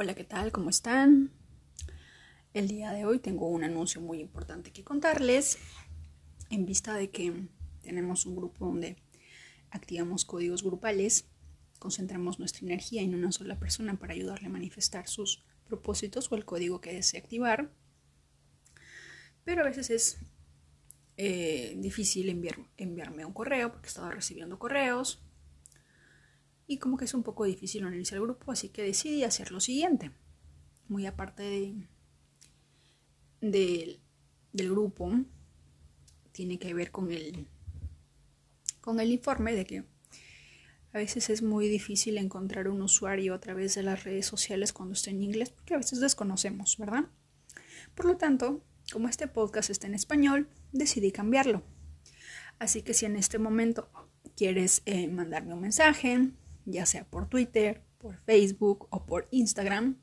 Hola, ¿qué tal? ¿Cómo están? El día de hoy tengo un anuncio muy importante que contarles en vista de que tenemos un grupo donde activamos códigos grupales, concentramos nuestra energía en una sola persona para ayudarle a manifestar sus propósitos o el código que desee activar. Pero a veces es eh, difícil enviarme un correo porque estaba recibiendo correos y como que es un poco difícil unirse al grupo, así que decidí hacer lo siguiente. Muy aparte de, del grupo, tiene que ver con el, con el informe de que a veces es muy difícil encontrar un usuario a través de las redes sociales cuando está en inglés, porque a veces desconocemos, ¿verdad? Por lo tanto, como este podcast está en español, decidí cambiarlo. Así que si en este momento quieres eh, mandarme un mensaje, ya sea por Twitter, por Facebook o por Instagram,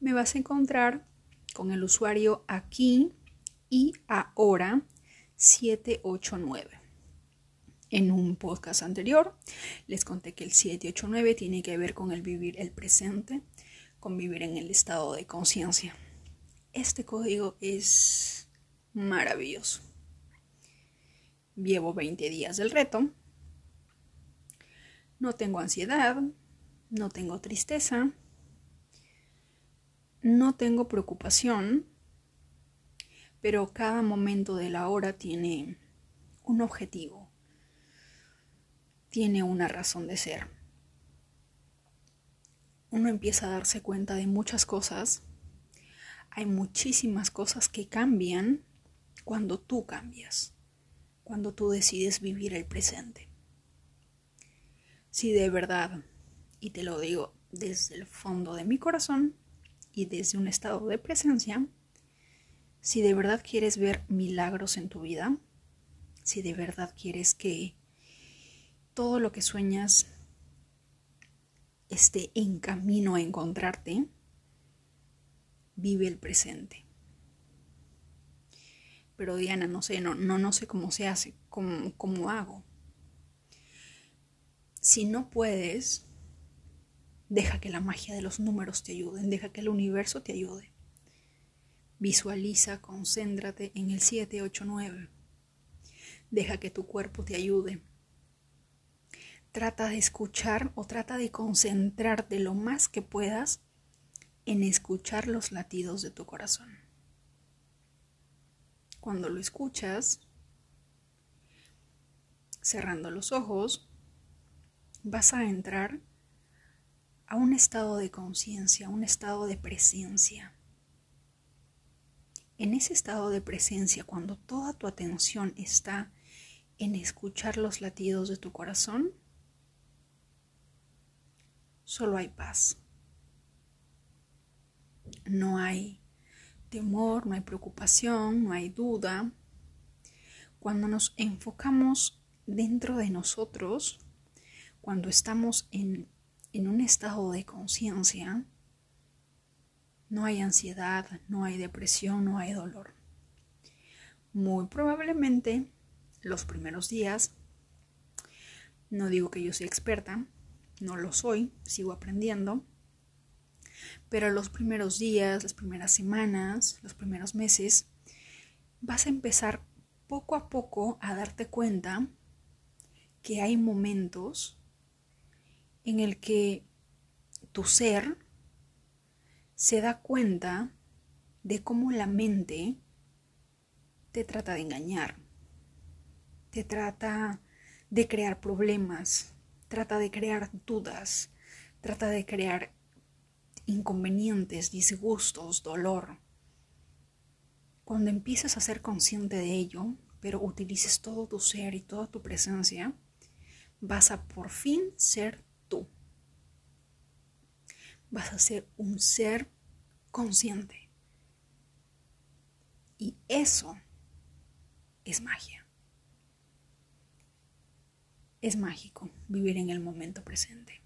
me vas a encontrar con el usuario aquí y ahora 789. En un podcast anterior les conté que el 789 tiene que ver con el vivir el presente, con vivir en el estado de conciencia. Este código es maravilloso. Llevo 20 días del reto no tengo ansiedad, no tengo tristeza, no tengo preocupación, pero cada momento de la hora tiene un objetivo, tiene una razón de ser. Uno empieza a darse cuenta de muchas cosas. Hay muchísimas cosas que cambian cuando tú cambias, cuando tú decides vivir el presente si de verdad, y te lo digo desde el fondo de mi corazón y desde un estado de presencia, si de verdad quieres ver milagros en tu vida, si de verdad quieres que todo lo que sueñas esté en camino a encontrarte, vive el presente. Pero Diana, no sé, no, no, no sé cómo se hace, cómo, cómo hago. Si no puedes, deja que la magia de los números te ayuden, deja que el universo te ayude. Visualiza, concéntrate en el 789. Deja que tu cuerpo te ayude. Trata de escuchar o trata de concentrarte lo más que puedas en escuchar los latidos de tu corazón. Cuando lo escuchas, cerrando los ojos, vas a entrar a un estado de conciencia, un estado de presencia. En ese estado de presencia, cuando toda tu atención está en escuchar los latidos de tu corazón, solo hay paz. No hay temor, no hay preocupación, no hay duda. Cuando nos enfocamos dentro de nosotros, cuando estamos en, un estado de conciencia, no hay ansiedad, no hay depresión, no hay dolor. Muy probablemente los primeros días, no digo que yo sea experta, no lo soy, sigo aprendiendo, pero los primeros días, las primeras semanas, los primeros meses, vas a empezar poco a poco a darte cuenta que hay momentos en el que tu ser se da cuenta de cómo la mente te trata de engañar, te trata de crear problemas, trata de crear dudas, trata de crear inconvenientes, disgustos, dolor. Cuando empieces a ser consciente de ello, pero utilices todo tu ser y toda tu presencia, vas a por fin ser vas a ser un ser consciente. Y eso es magia. Es mágico vivir en el momento presente.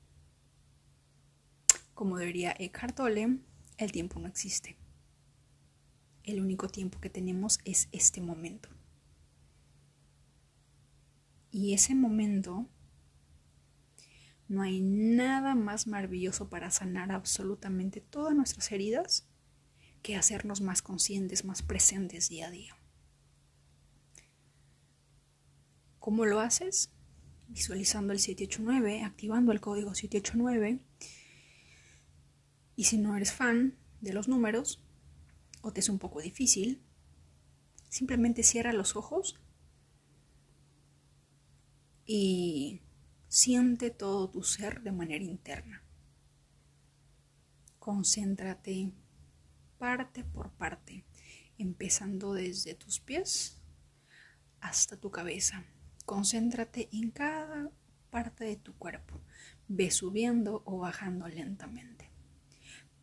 Como diría Eckhart Tolle, el tiempo no existe. El único tiempo que tenemos es este momento. Y ese momento No hay nada más maravilloso para sanar absolutamente todas nuestras heridas que hacernos más conscientes, más presentes día a día. ¿Cómo lo haces? Visualizando el 789, activando el código 789. Y si no eres fan de los números o te es un poco difícil, simplemente cierra los ojos y siente todo tu ser de manera interna. Concéntrate parte por parte, empezando desde tus pies hasta tu cabeza. Concéntrate en cada parte de tu cuerpo. Ve subiendo o bajando lentamente.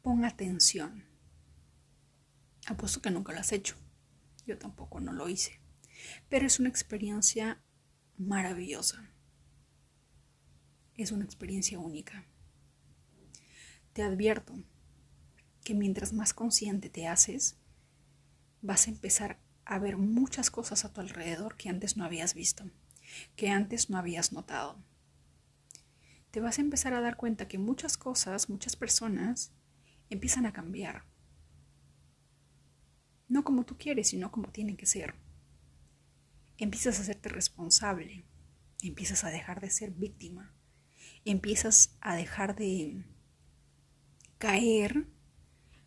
Pon atención. Apuesto que nunca lo has hecho. Yo tampoco no lo hice. Pero es una experiencia maravillosa. Es una experiencia única. Te advierto que mientras más consciente te haces, vas a empezar a ver muchas cosas a tu alrededor que antes no habías visto que antes no habías notado. Te vas a empezar a dar cuenta que muchas cosas, muchas personas empiezan a cambiar. No como tú quieres, sino como tienen que ser. Empiezas a hacerte responsable, empiezas a dejar de ser víctima, empiezas a dejar de caer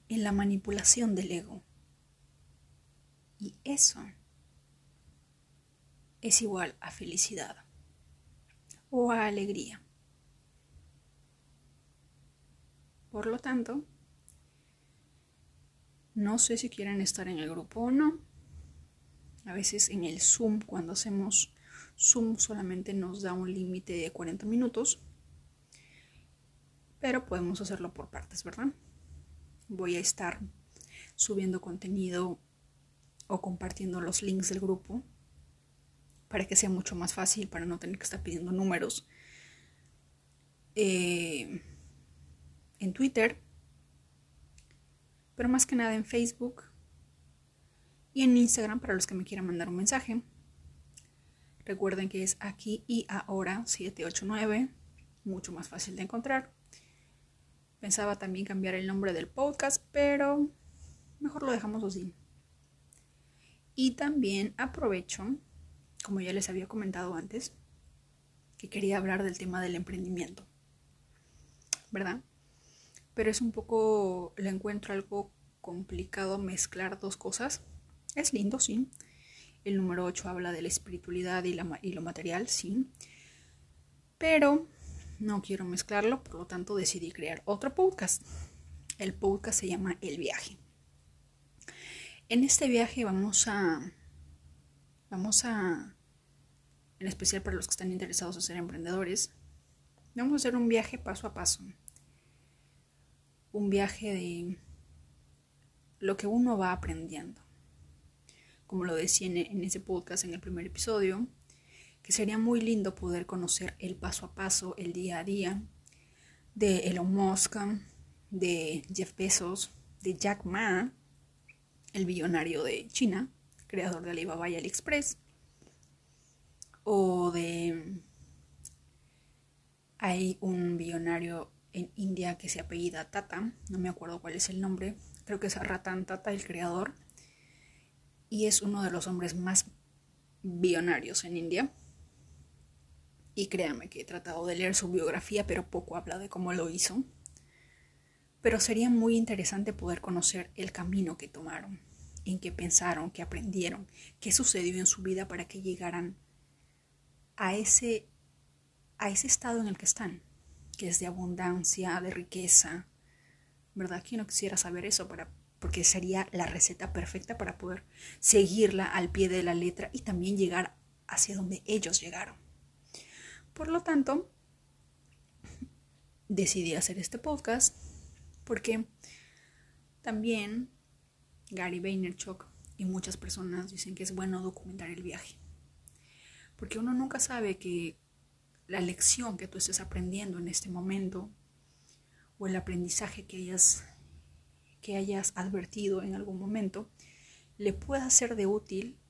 en la manipulación del ego. Y eso es igual a felicidad o a alegría. Por lo tanto, no sé si quieren estar en el grupo o no. A veces en el Zoom, cuando hacemos Zoom, solamente nos da un límite de 40 minutos. Pero podemos hacerlo por partes, ¿verdad? Voy a estar subiendo contenido o compartiendo los links del grupo para que sea mucho más fácil, para no tener que estar pidiendo números. Eh, en Twitter, pero más que nada en Facebook y en Instagram para los que me quieran mandar un mensaje. Recuerden que es aquí y ahora 789, mucho más fácil de encontrar. Pensaba también cambiar el nombre del podcast, pero mejor lo dejamos así. Y también aprovecho como ya les había comentado antes, que quería hablar del tema del emprendimiento, ¿verdad? Pero es un poco, le encuentro algo complicado mezclar dos cosas. Es lindo, sí. El número 8 habla de la espiritualidad y, la, y lo material, sí. Pero no quiero mezclarlo, por lo tanto decidí crear otro podcast. El podcast se llama El viaje. En este viaje vamos a vamos a en especial para los que están interesados en ser emprendedores, vamos a hacer un viaje paso a paso. Un viaje de lo que uno va aprendiendo. Como lo decía en, ese podcast en el primer episodio, que sería muy lindo poder conocer el paso a paso, el día a día de Elon Musk, de Jeff Bezos, de Jack Ma, el billonario de China, creador de Alibaba y AliExpress, o de... Hay un billonario en India que se apellida Tata, no me acuerdo cuál es el nombre, creo que es Ratan Tata, el creador, y es uno de los hombres más billonarios en India. Y créanme que he tratado de leer su biografía, pero poco habla de cómo lo hizo. Pero sería muy interesante poder conocer el camino que tomaron, en qué pensaron, qué aprendieron, qué sucedió en su vida para que llegaran a ese, a ese estado en el que están, que es de abundancia, de riqueza. ¿Verdad? ¿Quién no quisiera saber eso para, porque sería la receta perfecta para poder seguirla al pie de la letra y también llegar hacia donde ellos llegaron. Por lo tanto, decidí hacer este podcast porque también Gary Vaynerchuk y muchas personas dicen que es bueno documentar el viaje. Porque uno nunca sabe que la lección que tú estés aprendiendo en este momento o el aprendizaje que hayas, que hayas advertido en algún momento le pueda ser de útil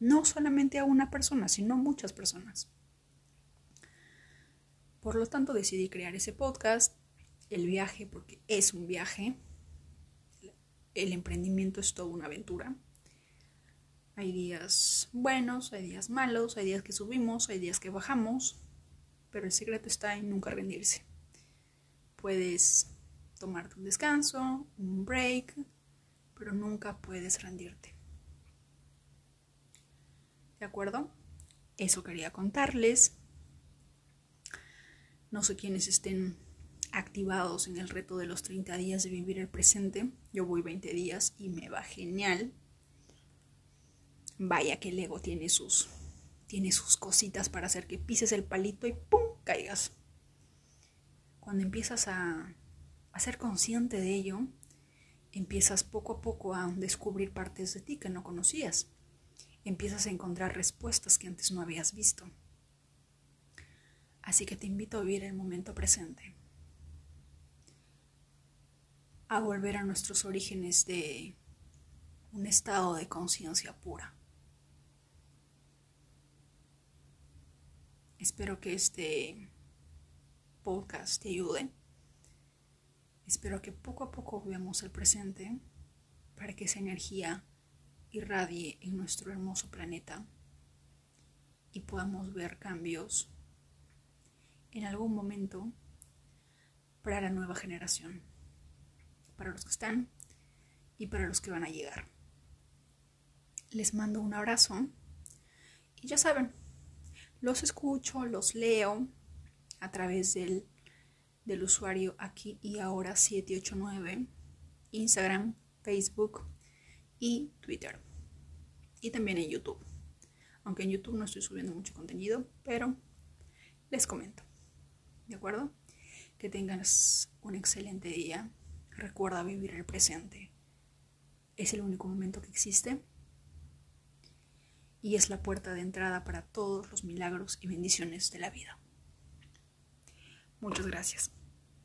no solamente a una persona, sino a muchas personas. Por lo tanto, decidí crear ese podcast, el viaje, porque es un viaje. El emprendimiento es toda una aventura. Hay días buenos, hay días malos, hay días que subimos, hay días que bajamos, pero el secreto está en nunca rendirse. Puedes tomarte un descanso, un break, pero nunca puedes rendirte. ¿De acuerdo? Eso quería contarles. No sé quiénes estén activados en el reto de los 30 días de vivir el presente. Yo voy 20 días y me va genial. Vaya que el ego tiene sus tiene sus cositas para hacer que pises el palito y ¡pum! caigas. Cuando empiezas a, a ser consciente de ello, empiezas poco a poco a descubrir partes de ti que no conocías. Empiezas a encontrar respuestas que antes no habías visto. Así que te invito a vivir el momento presente. A volver a nuestros orígenes de un estado de conciencia pura. Espero que este podcast te ayude. Espero que poco a poco veamos el presente para que esa energía irradie en nuestro hermoso planeta y podamos ver cambios en algún momento para la nueva generación, para los que están y para los que van a llegar. Les mando un abrazo y ya saben, los escucho, los leo a través del, del usuario aquí y ahora 789, Instagram, Facebook y Twitter. Y también en YouTube. Aunque en YouTube no estoy subiendo mucho contenido, pero les comento. ¿De acuerdo? Que tengas un excelente día. Recuerda vivir el presente. Es el único momento que existe y es la puerta de entrada para todos los milagros y bendiciones de la vida. Muchas gracias.